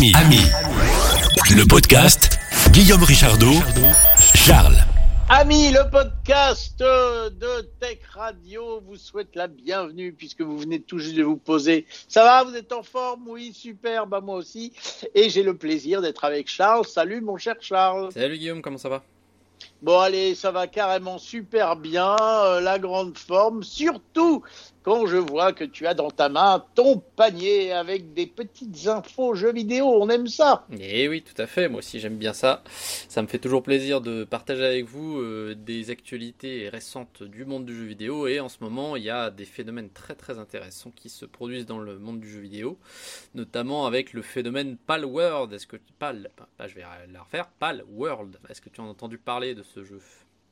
Ami, Ami, le podcast Guillaume Richardot, Charles. Ami, le podcast de Tech Radio vous souhaite la bienvenue puisque vous venez tout juste de vous poser. Ça va, vous êtes en forme? Oui, super, bah moi aussi. Et j'ai le plaisir d'être avec Charles. Salut mon cher Charles. Salut Guillaume, comment ça va? Bon allez, ça va carrément super bien, euh, la grande forme, surtout quand je vois que tu as dans ta main ton panier avec des petites infos jeux vidéo. On aime ça. Eh oui, tout à fait. Moi aussi, j'aime bien ça. Ça me fait toujours plaisir de partager avec vous euh, des actualités récentes du monde du jeu vidéo. Et en ce moment, il y a des phénomènes très très intéressants qui se produisent dans le monde du jeu vidéo, notamment avec le phénomène Pal World. Est-ce que Pal, je vais la refaire. Pal World. Est-ce que tu as entendu parler de ce jeu?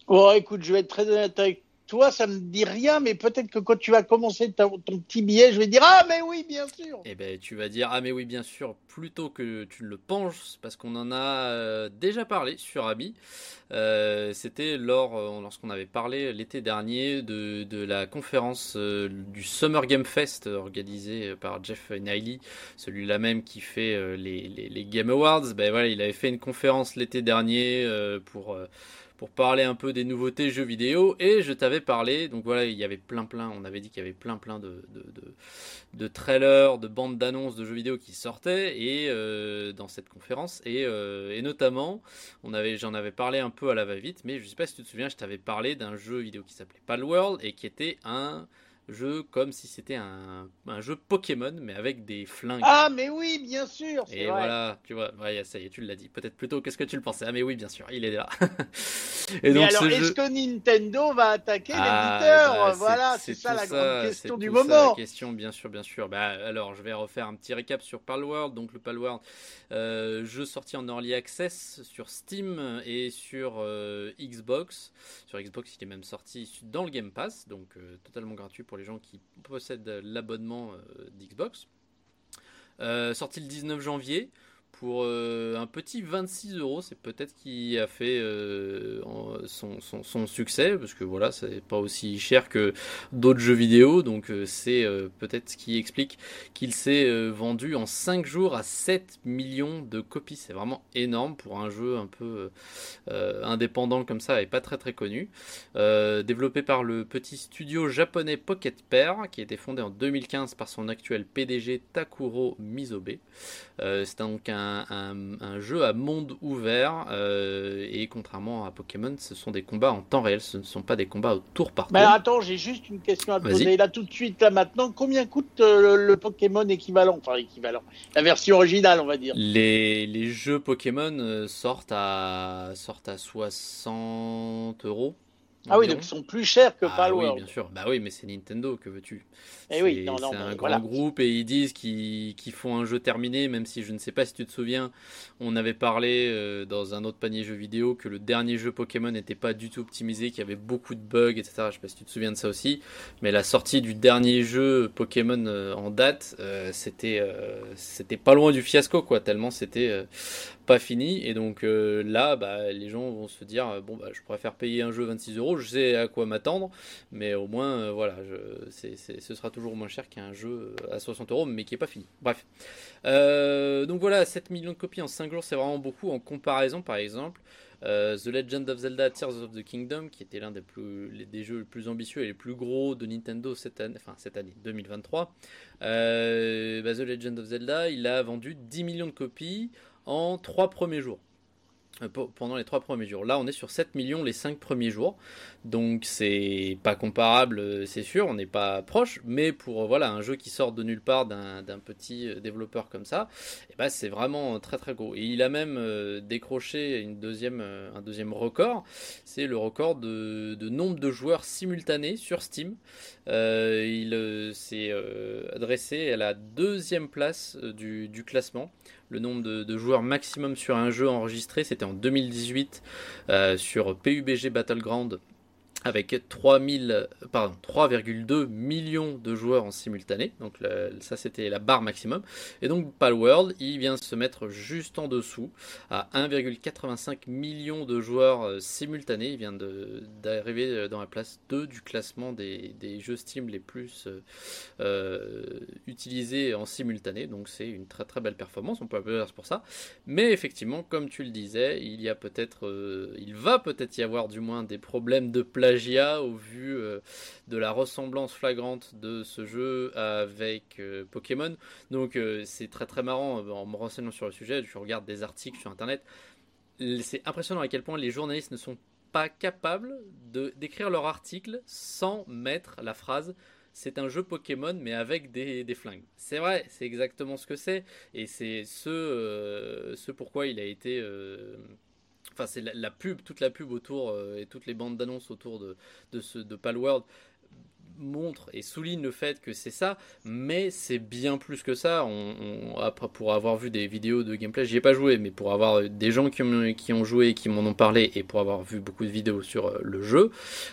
Oh, écoute, je vais être très honnête avec toi, ça me dit rien, mais peut-être que quand tu vas commencer ton, petit billet, je vais dire Ah, mais oui, bien sûr Eh ben, tu vas dire Ah, mais oui, bien sûr, plutôt que tu ne le penses, parce qu'on en a euh, déjà parlé sur Abi. Euh, c'était lors, euh, lorsqu'on avait parlé l'été dernier de, la conférence du Summer Game Fest organisé par Jeff Niley, celui-là même qui fait les, les, Game Awards. Ben voilà, il avait fait une conférence l'été dernier pour pour parler un peu des nouveautés jeux vidéo et je t'avais parlé, donc voilà, il y avait plein plein, on avait dit qu'il y avait plein plein de, de, trailers, de bandes d'annonces de jeux vidéo qui sortaient et euh, dans cette conférence et, euh, et notamment, on avait, j'en avais parlé un peu à la va-vite, mais je sais pas si tu te souviens, je t'avais parlé d'un jeu vidéo qui s'appelait Palworld et qui était un jeu comme si c'était un, un, jeu Pokémon, mais avec des flingues. Ah, mais oui, bien sûr. Et voilà, tu vois, ouais, ça y est, tu l'as dit. Peut-être plutôt qu'est-ce que tu le pensais? Ah, mais oui, bien sûr, il est là. Et mais alors, est-ce que Nintendo va attaquer ah, l'éditeur? bah, Voilà, c'est ça la grande question du moment. la question, bien sûr, bien sûr. Bah, alors, je vais refaire un petit récap sur Palworld. Donc, le Palworld, euh, jeu sorti en early access sur Steam et sur euh, Xbox. Sur Xbox, il est même sorti dans le Game Pass, donc euh, totalement gratuit pour les gens qui possèdent l'abonnement euh, d'Xbox. Euh, sorti le 19 janvier pour euh, un petit 26 euros. C'est peut-être qui a fait euh, son, succès, parce que voilà, c'est pas aussi cher que d'autres jeux vidéo, donc euh, c'est peut-être ce qui explique qu'il s'est vendu en 5 jours à 7 millions de copies. C'est vraiment énorme pour un jeu un peu indépendant comme ça et pas très très connu. développé par le petit studio japonais Pocket Pair, qui a été fondé en 2015 par son actuel PDG Takuro Mizobe. c'est donc un un, jeu à monde ouvert euh, et contrairement à Pokémon, ce sont des combats en temps réel, ce ne sont pas des combats au tour par tour. Mais attends, j'ai juste une question à te poser là tout de suite, là maintenant. Combien coûte euh, le, Pokémon équivalent? Enfin, équivalent. La version originale, on va dire. Les, les jeux Pokémon euh, sortent à, sortent à 60 euros. Ah oui, donc ils sont plus chers que ah, Oui, bien sûr. Bah oui, mais c'est Nintendo, que veux-tu? Eh oui, C'est un grand groupe et ils disent qu'ils font un jeu terminé, même si je ne sais pas si tu te souviens, on avait parlé euh, dans un autre panier jeu vidéo que le dernier jeu Pokémon n'était pas du tout optimisé, qu'il y avait beaucoup de bugs, etc. Je sais pas si tu te souviens de ça aussi, mais la sortie du dernier jeu Pokémon euh, en date, euh, c'était c'était pas loin du fiasco, quoi, tellement c'était pas fini. Et donc là, bah, les gens vont se dire bon, bah, je préfère payer un jeu 26 euros, je sais à quoi m'attendre, mais au moins, voilà, je, ce sera toujours moins cher qu'un jeu à 60 euros, mais qui est pas fini. Bref. Euh, donc voilà, 7 millions de copies en 5 jours, c'est vraiment beaucoup en comparaison, par exemple. Euh, the Legend of Zelda Tears of the Kingdom, qui était l'un des, jeux les plus ambitieux et les plus gros de Nintendo cette année, enfin cette année 2023. Euh, bah, The Legend of Zelda, il a vendu 10 millions de copies en 3 premiers jours. Euh, pendant les trois premiers jours. Là, on est sur 7 millions les 5 premiers jours. Donc, c'est pas comparable, euh, c'est sûr, on n'est pas proche. Mais pour euh, voilà, un jeu qui sort de nulle part d'un petit développeur comme ça, eh ben, c'est vraiment très très gros. Et il a même décroché une deuxième, un deuxième record c'est le record de, nombre de joueurs simultanés sur Steam. il s'est adressé à la deuxième place du classement le nombre de, joueurs maximum sur un jeu enregistré, c'était en 2018 euh, sur PUBG Battleground. Avec 3,2 millions de joueurs en simultané. Donc ça c'était la barre maximum. Et donc Palworld, il vient se mettre juste en dessous à 1,85 millions de joueurs euh, simultanés. Il vient d'arriver euh, dans la place 2 du classement des, jeux Steam les plus euh, utilisés en simultané. Donc c'est une très très belle performance, on peut appeler pour ça. Mais effectivement, comme tu le disais, il y a peut-être, il va peut-être y avoir du moins des problèmes de au vu euh, de la ressemblance flagrante de ce jeu avec euh, Pokémon. Donc euh, c'est très très marrant en me renseignant sur le sujet. Je regarde des articles sur internet. C'est impressionnant à quel point les journalistes ne sont pas capables de d'écrire leur article sans mettre la phrase c'est un jeu Pokémon mais avec des, flingues. C'est vrai, c'est exactement ce que c'est et c'est ce, ce pourquoi il a été enfin c'est la, pub, toute la pub autour euh, et toutes les bandes d'annonces autour de, de, ce, de Palworld montre et souligne le fait que c'est ça, mais c'est bien plus que ça. On, pour avoir vu des vidéos de gameplay, j'y ai pas joué, mais pour avoir des gens qui ont, joué, qui m'en ont parlé, et pour avoir vu beaucoup de vidéos sur euh, le jeu,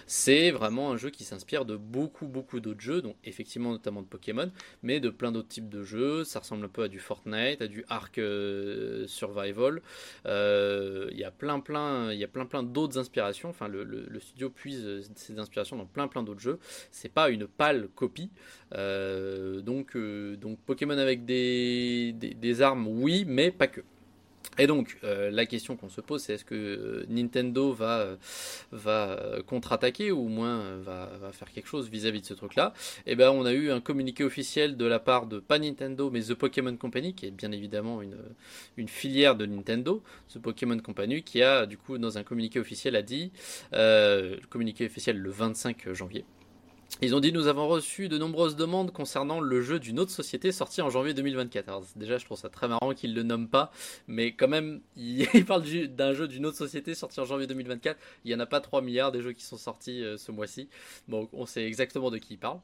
c'est vraiment un jeu qui s'inspire de beaucoup, beaucoup d'autres jeux, donc effectivement notamment de Pokémon, mais de plein d'autres types de jeux. Ça ressemble un peu à du Fortnite, à du Ark euh, Survival. Euh, il y a plein, plein, il y a plein, plein d'autres inspirations. Enfin, le, le, studio puise ses inspirations dans plein, plein d'autres jeux. C'est pas une pâle copie. Euh, donc, euh, donc Pokémon avec des, des, armes, oui, mais pas que. Et donc, euh, la question qu'on se pose, c'est est-ce que Nintendo va, va contre-attaquer ou au moins va, faire quelque chose vis-à-vis de ce truc-là? Eh ben, on a eu un communiqué officiel de la part de pas Nintendo, mais The Pokémon Company, qui est bien évidemment une, une filière de Nintendo, The Pokémon Company, qui a du coup dans un communiqué officiel a dit, le communiqué officiel le 25 janvier, ils ont dit nous avons reçu de nombreuses demandes concernant le jeu d'une autre société sorti en janvier 2024. déjà je trouve ça très marrant qu'ils le nomment pas, mais quand même ils parlent d'un jeu d'une autre société sorti en janvier 2024. Il y en a pas 3 milliards des jeux qui sont sortis euh, ce mois-ci. Bon on sait exactement de qui ils parlent.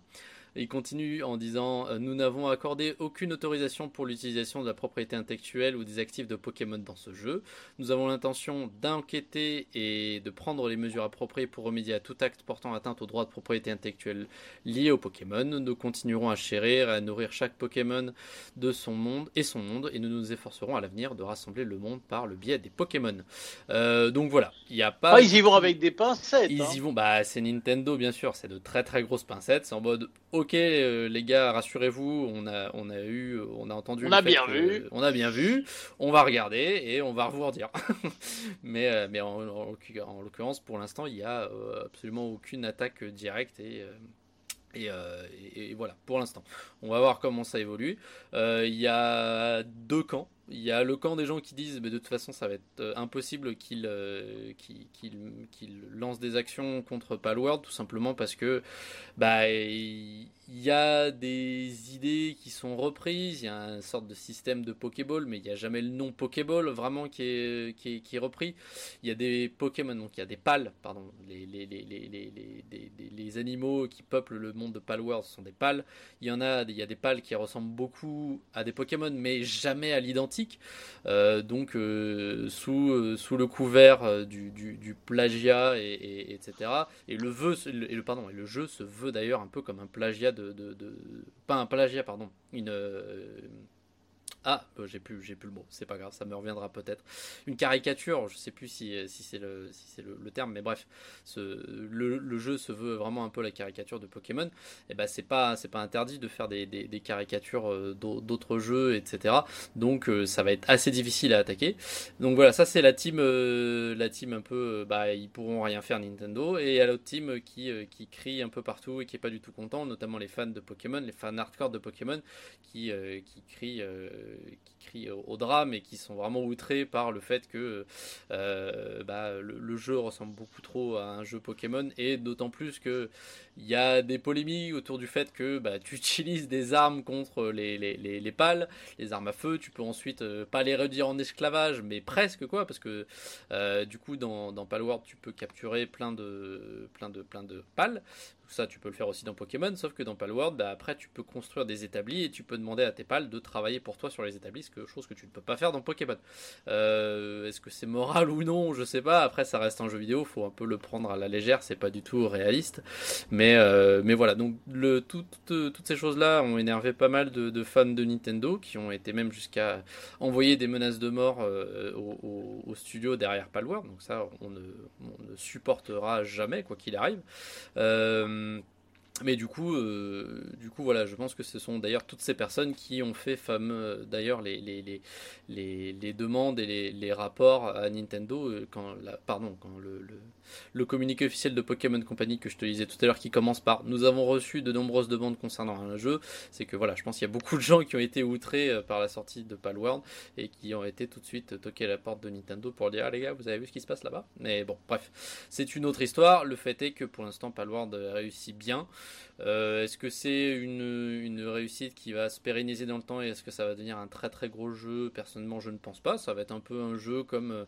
Il continue en disant euh, Nous n'avons accordé aucune autorisation pour l'utilisation de la propriété intellectuelle ou des actifs de Pokémon dans ce jeu. Nous avons l'intention d'enquêter et de prendre les mesures appropriées pour remédier à tout acte portant atteinte aux droits de propriété intellectuelle liés aux Pokémon. Nous continuerons à chérir et à nourrir chaque Pokémon de son monde et son monde et nous nous efforcerons à l'avenir de rassembler le monde par le biais des Pokémon. Euh, donc voilà, il n'y a pas. Ah, ils y vont avec des pincettes. Ils hein. y vont, bah c'est Nintendo bien sûr, c'est de très très grosses pincettes. C'est en mode ok euh, les gars, rassurez-vous, on a, on a eu, on a entendu. On a bien vu. On a bien vu. On va regarder et on va vous dire. mais euh, mais en, l'occurrence, pour l'instant, il n'y a euh, absolument aucune attaque directe et et, et, voilà, pour l'instant. On va voir comment ça évolue. Il y a deux camps. Il y a le camp des gens qui disent mais de toute façon ça va être impossible qu'ils lancent des actions contre Palworld tout simplement parce que bah, y a des idées qui sont reprises, il y a une sorte de système de Pokéball, mais il n'y a jamais le nom Pokéball vraiment qui est, qui est, qui est, repris. Il y a des Pokémon, donc il y a des pales, pardon, les, les, les, les, animaux qui peuplent le monde de Palworld sont des pales. Il y en a, il y a des pales qui ressemblent beaucoup à des Pokémon, mais jamais à l'identique. Euh, donc euh, sous, euh, sous le couvert du, du, plagiat, et, etc. Et le, veut, et le, pardon, et le jeu se veut d'ailleurs un peu comme un plagiat de pas un plagiat, pardon, une euh, ah, euh, j'ai plus, j'ai plus le mot. C'est pas grave, ça me reviendra peut-être. Une caricature, je sais plus si, si c'est le, terme, mais bref, le, jeu se veut vraiment un peu la caricature de Pokémon. Et eh ben c'est pas, c'est pas interdit de faire des, caricatures euh, d'autres jeux, etc. Donc euh, ça va être assez difficile à attaquer. Donc voilà, ça c'est la team, la team un peu, bah ils pourront rien faire Nintendo. Et a l'autre team qui, qui crie un peu partout et qui est pas du tout content, notamment les fans de Pokémon, les fans hardcore de Pokémon, qui, qui crient qui crient au, drame et qui sont vraiment outrés par le fait que euh, bah, le, jeu ressemble beaucoup trop à un jeu Pokémon. Et d'autant plus que il y a des polémiques autour du fait que bah, tu utilises des armes contre les, les, les, pales, les armes à feu, tu peux ensuite euh, pas les réduire en esclavage, mais presque quoi, parce que euh, du coup dans, dans Palworld tu peux capturer plein de, plein de, plein de pales, ça, tu peux le faire aussi dans Pokémon, sauf que dans Palworld, bah, après, tu peux construire des établis et tu peux demander à tes pals de travailler pour toi sur les établis, chose que tu ne peux pas faire dans Pokémon. Est-ce que c'est moral ou non Je sais pas. Après, ça reste un jeu vidéo, faut un peu le prendre à la légère. C'est pas du tout réaliste. Mais mais voilà. Donc le toutes ces choses là ont énervé pas mal de, fans de Nintendo qui ont été même jusqu'à envoyer des menaces de mort au, studio derrière Palworld. Donc ça, on ne, on ne supportera jamais quoi qu'il arrive. Euh, mais du coup, euh, du coup, voilà, je pense que ce sont d'ailleurs toutes ces personnes qui ont fait fameux, d'ailleurs, les, les, les, les, demandes et les, rapports à Nintendo euh, quand, la, pardon, quand le, communiqué officiel de Pokémon Company que je te disais tout à l'heure, qui commence par "Nous avons reçu de nombreuses demandes concernant un jeu", c'est que voilà, je pense qu'il y a beaucoup de gens qui ont été outrés euh, par la sortie de Palworld et qui ont été tout de suite toqués à la porte de Nintendo pour dire "Ah les gars, vous avez vu ce qui se passe là-bas? Mais bon, bref, c'est une autre histoire. Le fait est que pour l'instant, Palworld réussit bien. Euh, est-ce que c'est une, réussite qui va se pérenniser dans le temps et est-ce que ça va devenir un très très gros jeu? Personnellement, je ne pense pas. Ça va être un peu un jeu comme, euh,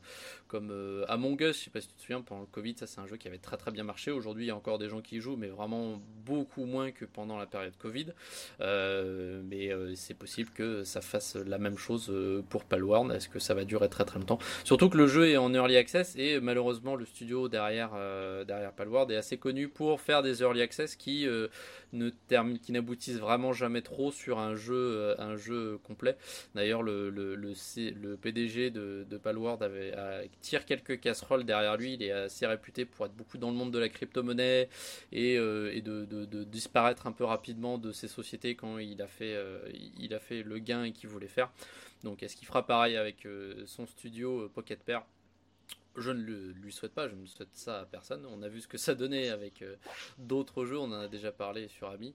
comme Among Us. Je sais pas si tu te souviens, pendant le Covid, ça c'est un jeu qui avait très très bien marché. Aujourd'hui, il y a encore des gens qui jouent, mais vraiment beaucoup moins que pendant la période Covid. mais c'est possible que ça fasse la même chose pour Palworld. Est-ce que ça va durer très très longtemps? Surtout que le jeu est en early access et malheureusement le studio derrière, derrière Palworld est assez connu pour faire des early access qui ne qui n'aboutissent vraiment jamais trop sur un jeu, euh, un jeu complet. D'ailleurs, le, PDG de, de Palworld avait, tire quelques casseroles derrière lui. Il est assez réputé pour être beaucoup dans le monde de la crypto-monnaie et, euh, de, disparaître un peu rapidement de ses sociétés quand il a fait, euh, il a fait le gain qu'il voulait faire. Donc, est-ce qu'il fera pareil avec son studio Pocket Pair? Je ne lui souhaite pas, je ne souhaite ça à personne. On a vu ce que ça donnait avec euh, d'autres jeux, on en a déjà parlé sur Ami,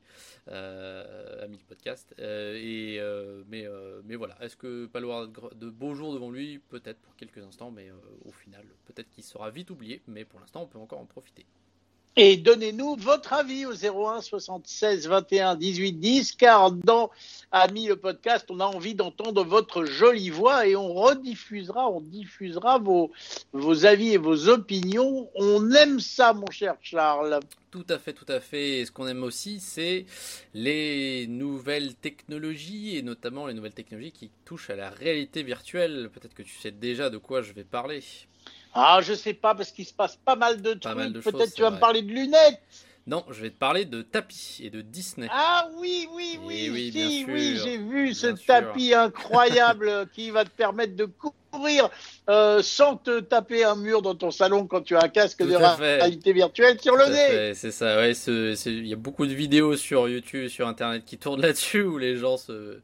euh, Ami podcast. Euh, mais, mais voilà, est-ce que Palo de beaux jours devant lui Peut-être pour quelques instants, mais au final, peut-être qu'il sera vite oublié, mais pour l'instant, on peut encore en profiter. Et donnez-nous votre avis au 01 76 21 18 10, car dans Ami le podcast, on a envie d'entendre votre jolie voix et on rediffusera, on diffusera vos, vos avis et vos opinions. On aime ça, mon cher Charles. Tout à fait, tout à fait. Et ce qu'on aime aussi, c'est les nouvelles technologies et notamment les nouvelles technologies qui touchent à la réalité virtuelle. Peut-être que tu sais déjà de quoi je vais parler. Ah, je sais pas, parce qu'il se passe pas mal de trucs. Peut-être tu vas me parler de lunettes. Non, je vais te parler de tapis et de Disney. Ah oui, oui, oui, oui, oui, j'ai vu ce tapis incroyable qui va te permettre de courir euh, sans te taper un mur dans ton salon quand tu as un casque de réalité virtuelle sur le nez. C'est ça, ouais. Il y a beaucoup de vidéos sur YouTube, sur Internet qui tournent là-dessus où les gens se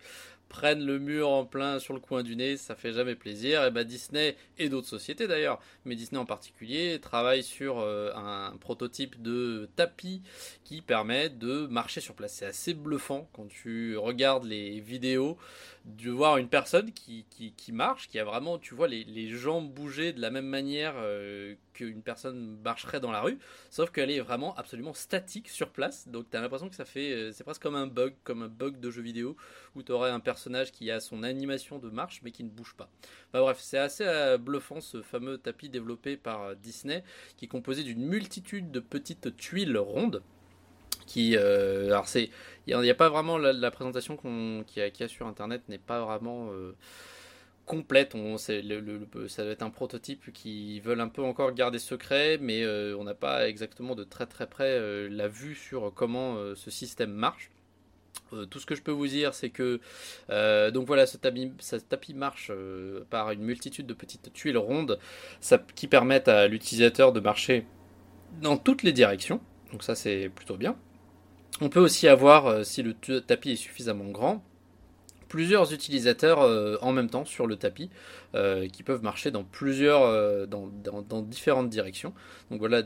prennent le mur en plein sur le coin du nez, ça fait jamais plaisir. Et ben Disney et d'autres sociétés d'ailleurs, mais Disney en particulier, travaille sur euh, un prototype de tapis qui permet de marcher sur place. C'est assez bluffant quand tu regardes les vidéos de voir une personne qui, qui, marche, qui a vraiment, tu vois, les, les jambes bouger de la même manière euh, qu'une personne marcherait dans la rue, sauf qu'elle est vraiment absolument statique sur place. Donc tu as l'impression que ça fait, euh, c'est presque comme un bug, comme un bug de jeu vidéo, où tu aurais un personnage qui a son animation de marche mais qui ne bouge pas. Enfin bref, c'est assez euh, bluffant ce fameux tapis développé par Disney, qui est composé d'une multitude de petites tuiles rondes qui alors c'est il n'y a, pas vraiment la, présentation qu'il y, a sur internet n'est pas vraiment euh, complète. On, le, ça doit être un prototype qui veulent un peu encore garder secret, mais euh, on n'a pas exactement de très très près euh, la vue sur comment ce système marche. tout ce que je peux vous dire, c'est que donc voilà, ce tapis, marche par une multitude de petites tuiles rondes qui permettent à l'utilisateur de marcher dans toutes les directions. Donc ça, c'est plutôt bien. On peut aussi avoir, euh, si le tapis est suffisamment grand, plusieurs utilisateurs euh, en même temps sur le tapis euh, qui peuvent marcher dans plusieurs dans, différentes directions donc voilà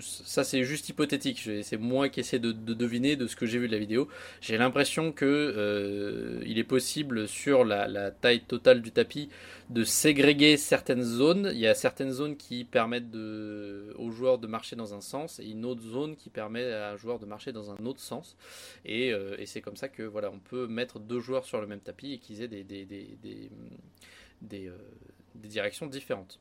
ça c'est juste hypothétique c'est moi qui essaie de, deviner de ce que j'ai vu de la vidéo j'ai l'impression que il est possible sur la, taille totale du tapis de ségréguer certaines zones. Il y a certaines zones qui permettent aux joueurs de marcher dans un sens et une autre zone qui permet à un joueur de marcher dans un autre sens. Et, euh, c'est comme ça que voilà, on peut mettre deux joueurs sur le même tapis et qu'ils aient des, euh, des directions différentes.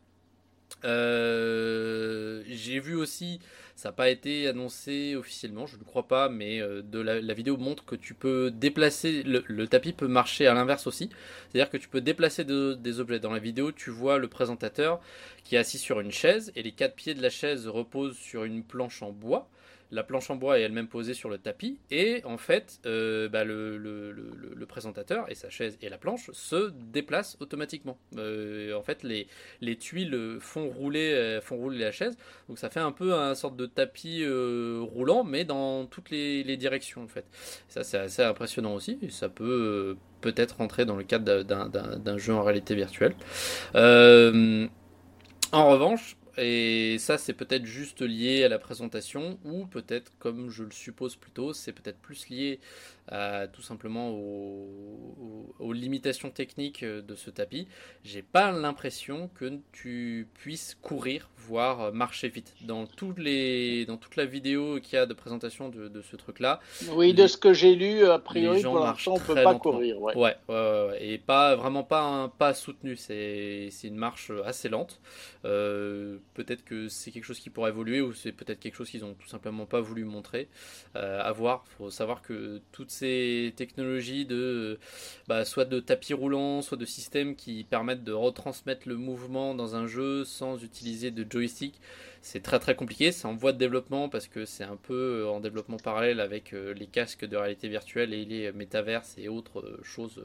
Euh, j'ai vu aussi Ça n'a pas été annoncé officiellement, je ne crois pas, mais de la, vidéo montre que tu peux déplacer, le, tapis peut marcher à l'inverse aussi, c'est-à-dire que tu peux déplacer des objets. Dans la vidéo, tu vois le présentateur qui est assis sur une chaise et les quatre pieds de la chaise reposent sur une planche en bois la planche en bois est elle-même posée sur le tapis, et en fait, euh, bah, le, présentateur et sa chaise et la planche se déplacent automatiquement. Euh, en fait, les, les tuiles font rouler, euh, font rouler la chaise, donc ça fait un peu un sorte de tapis roulant, mais dans toutes les, directions en fait. Ça, c'est assez impressionnant aussi, et ça peut peut-être rentrer dans le cadre d'un jeu en réalité virtuelle. en revanche, et ça, c'est peut-être juste lié à la présentation, ou peut-être, comme je le suppose plutôt, c'est peut-être plus lié tout simplement aux, limitations techniques euh, de ce tapis. J'ai pas l'impression que tu puisses courir, voire marcher vite. Dans, toutes les, dans toute la vidéo qu'il y a de présentation de, ce truc-là. Oui, de ce que j'ai lu, a priori, pour l'instant, on peut pas courir. Ouais. Ouais, ouais, et pas, vraiment pas un pas soutenu. C'est une marche assez lente. Euh, peut-être que c'est quelque chose qui pourrait évoluer, ou c'est peut-être quelque chose qu'ils ont tout simplement pas voulu montrer. Euh, à voir. faut savoir que toutes ces technologies de bah, soit de tapis roulant, soit de systèmes qui permettent de retransmettre le mouvement dans un jeu sans utiliser de joystick, c'est très très compliqué. C'est en voie de développement parce que c'est un peu euh, en développement parallèle avec euh, les casques de réalité virtuelle et les métaverses et autres euh, choses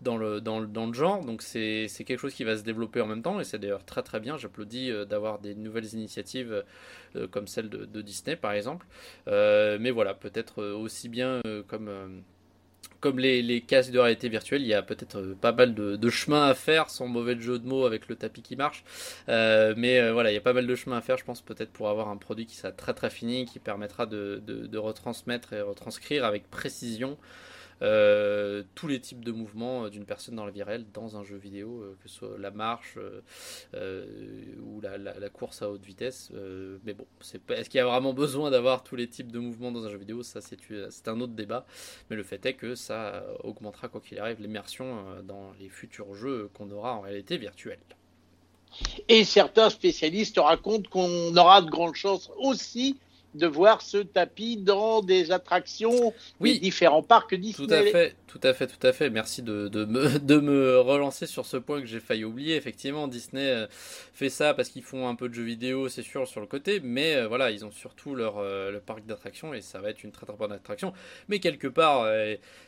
dans le, dans le, dans le genre. Donc c'est quelque chose qui va se développer en même temps et c'est d'ailleurs très très bien. J'applaudis d'avoir des nouvelles initiatives comme celle de, de, Disney par exemple. mais voilà, peut-être aussi bien comme comme les, casques de réalité virtuelle, il y a peut-être euh, pas mal de, chemin à faire, sans mauvais jeu de mots avec le tapis qui marche. Euh, mais euh, voilà, il y a pas mal de chemin à faire, je pense, peut-être pour avoir un produit qui sera très très fini, qui permettra de, de retransmettre et retranscrire avec précision tous les types de mouvements d'une personne dans la vie réelle dans un jeu vidéo, que ce soit la marche la, course à haute vitesse. mais bon, est-ce qu'il y a vraiment besoin d'avoir tous les types de mouvements dans un jeu vidéo? Ça, c'est un autre débat. Mais le fait est que ça augmentera, quoi qu'il arrive, l'immersion dans les futurs jeux qu'on aura en réalité virtuelle. Et certains spécialistes racontent qu'on aura de grandes chances aussi de voir ce tapis dans des attractions, oui, différents parcs Disney. Tout à fait, tout à fait, tout à fait. Merci de, de, me, de me relancer sur ce point que j'ai failli oublier. Effectivement, Disney euh, fait ça parce qu'ils font un peu de jeux vidéo, c'est sûr, sur le côté, mais euh, voilà, ils ont surtout leur euh, le parc d'attractions et ça va être une très très bonne attraction. Mais quelque part,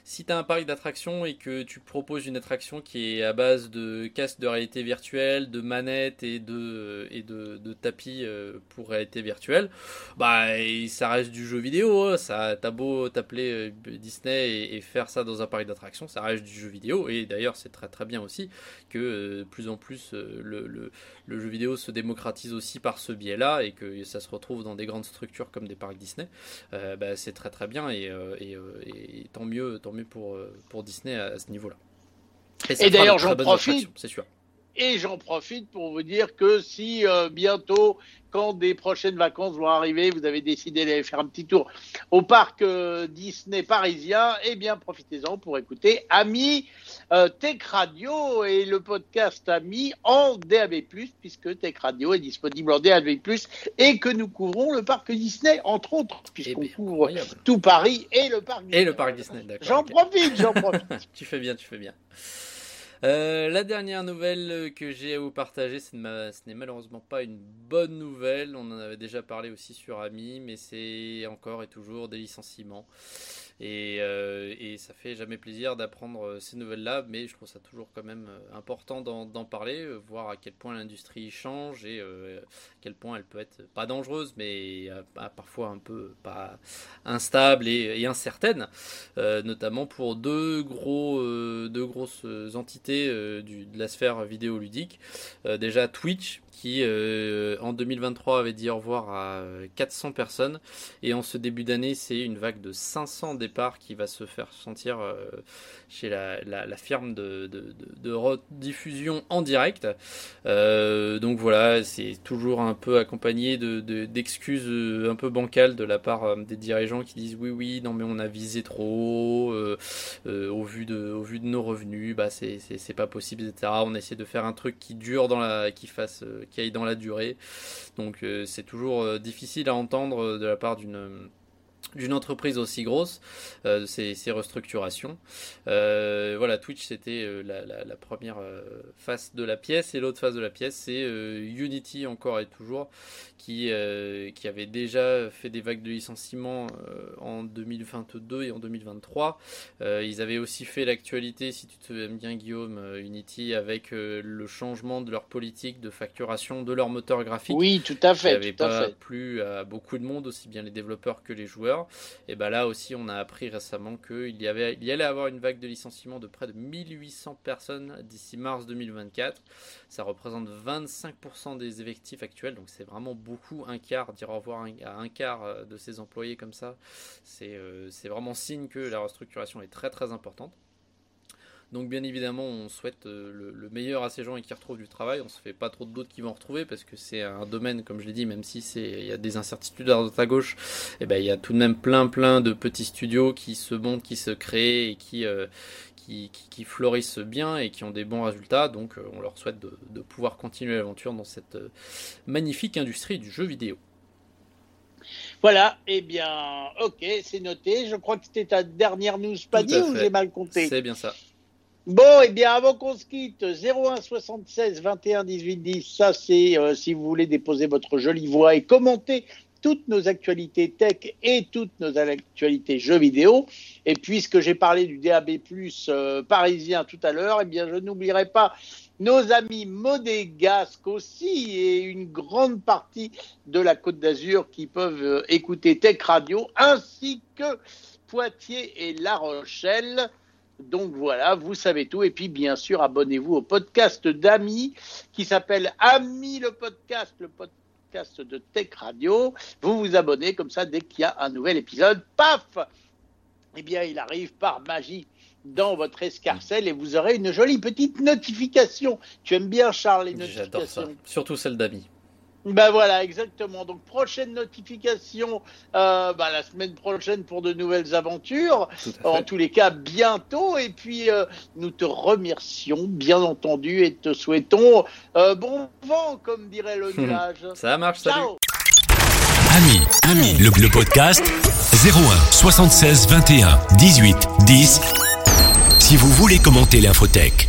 si tu as un parc d'attractions et que tu proposes une attraction qui est à base de casques de réalité virtuelle, de manettes et de, et de, de tapis pour réalité virtuelle, bah ça reste du jeu vidéo. Hein. Ça, t'as beau t'appeler euh, Disney et, faire ça dans un parc d'attractions, ça reste du jeu vidéo. Et d'ailleurs, c'est très très bien aussi que euh, plus en plus euh, le, le, jeu vidéo se démocratise aussi par ce biais-là et que ça se retrouve dans des grandes structures comme des parcs Disney. Bah, c'est très très bien et, et, tant mieux, tant mieux pour, pour Disney à, ce niveau-là. Et, d'ailleurs, j'en profite. C'est sûr. Et j'en profite pour vous dire que si bientôt quand des prochaines vacances vont arriver, vous avez décidé d'aller faire un petit tour au parc euh, Disney parisien, eh bien profitez-en pour écouter Ami euh, Tech Radio et le podcast Ami en DAB+, puisque Tech Radio est disponible en DAB+, et que nous couvrons le parc Disney, entre autres, puisqu'on eh couvre tout Paris et le parc Disney. Et le parc Disney, d'accord. J'en profite, j'en profite. tu fais bien, tu fais bien. Euh, la dernière nouvelle que j'ai à vous partager, ce n'est malheureusement pas une bonne nouvelle. On en avait déjà parlé aussi sur Ami, mais c'est encore et toujours des licenciements. Euh, et, ça fait jamais plaisir d'apprendre euh, ces nouvelles-là, mais je trouve ça toujours quand même euh, important d'en parler, voir à quel point l'industrie change et à quel point elle peut être pas dangereuse, mais parfois un peu pas instable et, incertaine, notamment pour deux, gros, deux grosses entités de la sphère vidéoludique. déjà Twitch, qui en 2023 avait dit au revoir à 400 personnes et en ce début d'année c'est une vague de 500 départs départ qui va se faire sentir chez la, la, firme de, de, de, rediffusion en direct. donc voilà, c'est toujours un peu accompagné d'excuses un peu bancales de la part des dirigeants qui disent oui oui non mais on a visé trop au vu de au vu de nos revenus, bah c'est pas possible etc. On essaie de faire un truc qui dure dans la qui fasse qui aille dans la durée. Donc c'est toujours difficile à entendre de la part d'une d'une entreprise aussi grosse, euh, ces, restructurations. Euh, voilà, Twitch c'était euh, la, première face de la pièce et l'autre face de la pièce c'est Unity encore et toujours qui, qui avait déjà fait des vagues de licenciements en 2022 et en 2023. ils avaient aussi fait l'actualité, si tu te souviens bien Guillaume, Unity avec le changement de leur politique de facturation de leur moteur graphique. Oui, tout à fait. Qui n'avait pas plu à beaucoup de monde, aussi bien les développeurs que les joueurs. Et ben là aussi, on a appris récemment qu'il y, allait avoir une vague de licenciements de près de 1800 personnes d'ici mars 2024. Ça représente 25% des effectifs actuels, donc c'est vraiment beaucoup, un quart, dire au revoir à un quart euh, de ces employés comme ça. Euh, c'est vraiment signe que la restructuration est très très importante. Donc bien évidemment, on souhaite euh, le, meilleur à ces gens et qui retrouvent du travail. On se fait pas trop de doutes qu'ils vont retrouver parce que c'est un domaine, comme je l'ai dit, même si c'est il y a des incertitudes à droite à gauche, et eh ben il y a tout de même plein plein de petits studios qui se montent, qui se créent et qui euh, qui, qui, florissent bien et qui ont des bons résultats. Donc euh, on leur souhaite de, de pouvoir continuer l'aventure dans cette magnifique industrie du jeu vidéo. Voilà, eh bien, ok, c'est noté. Je crois que c'était ta dernière news pas dit ou j'ai mal compté? C'est bien ça. Bon, eh bien, avant qu'on se quitte, 01 76 21 18 10, ça c'est euh, si vous voulez déposer votre jolie voix et commenter toutes nos actualités tech et toutes nos actualités jeux vidéo. Et puisque j'ai parlé du DAB+ euh, parisien tout à l'heure, eh bien, je n'oublierai pas nos amis modégasques aussi et une grande partie de la Côte d'Azur qui peuvent euh, écouter Tech Radio, ainsi que Poitiers et La Rochelle. Donc voilà, vous savez tout. Et puis bien sûr, abonnez-vous au podcast d'Ami qui s'appelle Ami le podcast, le podcast de Tech Radio. Vous vous abonnez comme ça dès qu'il y a un nouvel épisode. Paf Eh bien, il arrive par magie dans votre escarcelle et vous aurez une jolie petite notification. Tu aimes bien, Charles, les notifications J'adore ça, surtout celle d'Ami. Ben voilà, exactement. Donc prochaine notification euh, ben, la semaine prochaine pour de nouvelles aventures. En tous les cas, bientôt. Et puis euh, nous te remercions, bien entendu, et te souhaitons euh, bon vent, comme dirait le nuage. Ça marche, salut. Ami, ami, le, le podcast 01 76 21 18 10. Si vous voulez commenter l'infotech.